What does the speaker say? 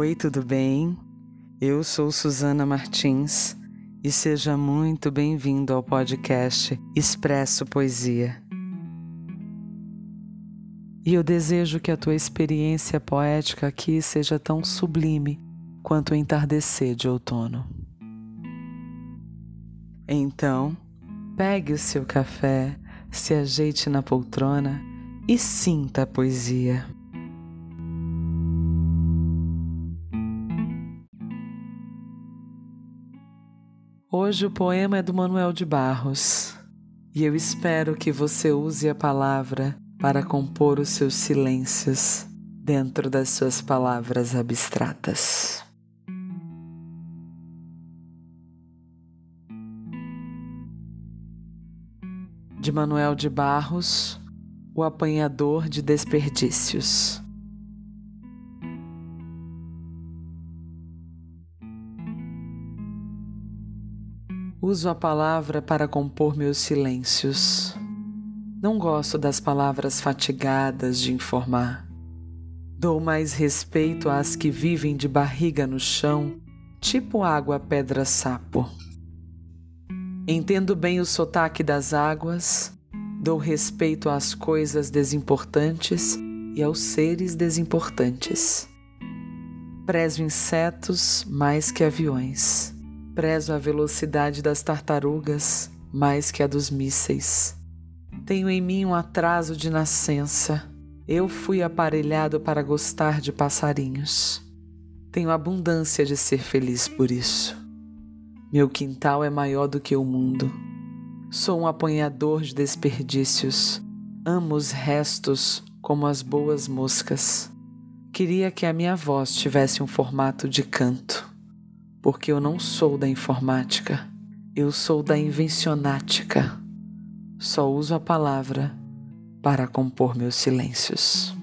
Oi, tudo bem? Eu sou Suzana Martins e seja muito bem-vindo ao podcast Expresso Poesia. E eu desejo que a tua experiência poética aqui seja tão sublime quanto o entardecer de outono. Então, pegue o seu café, se ajeite na poltrona e sinta a poesia. Hoje o poema é do Manuel de Barros e eu espero que você use a palavra para compor os seus silêncios dentro das suas palavras abstratas. De Manuel de Barros, o apanhador de desperdícios. Uso a palavra para compor meus silêncios. Não gosto das palavras fatigadas de informar. Dou mais respeito às que vivem de barriga no chão, tipo água pedra sapo. Entendo bem o sotaque das águas, dou respeito às coisas desimportantes e aos seres desimportantes. Prezo insetos mais que aviões. Prezo a velocidade das tartarugas mais que a dos mísseis. Tenho em mim um atraso de nascença. Eu fui aparelhado para gostar de passarinhos. Tenho abundância de ser feliz por isso. Meu quintal é maior do que o mundo. Sou um apanhador de desperdícios. Amo os restos como as boas moscas. Queria que a minha voz tivesse um formato de canto porque eu não sou da informática, eu sou da invencionática. Só uso a palavra para compor meus silêncios.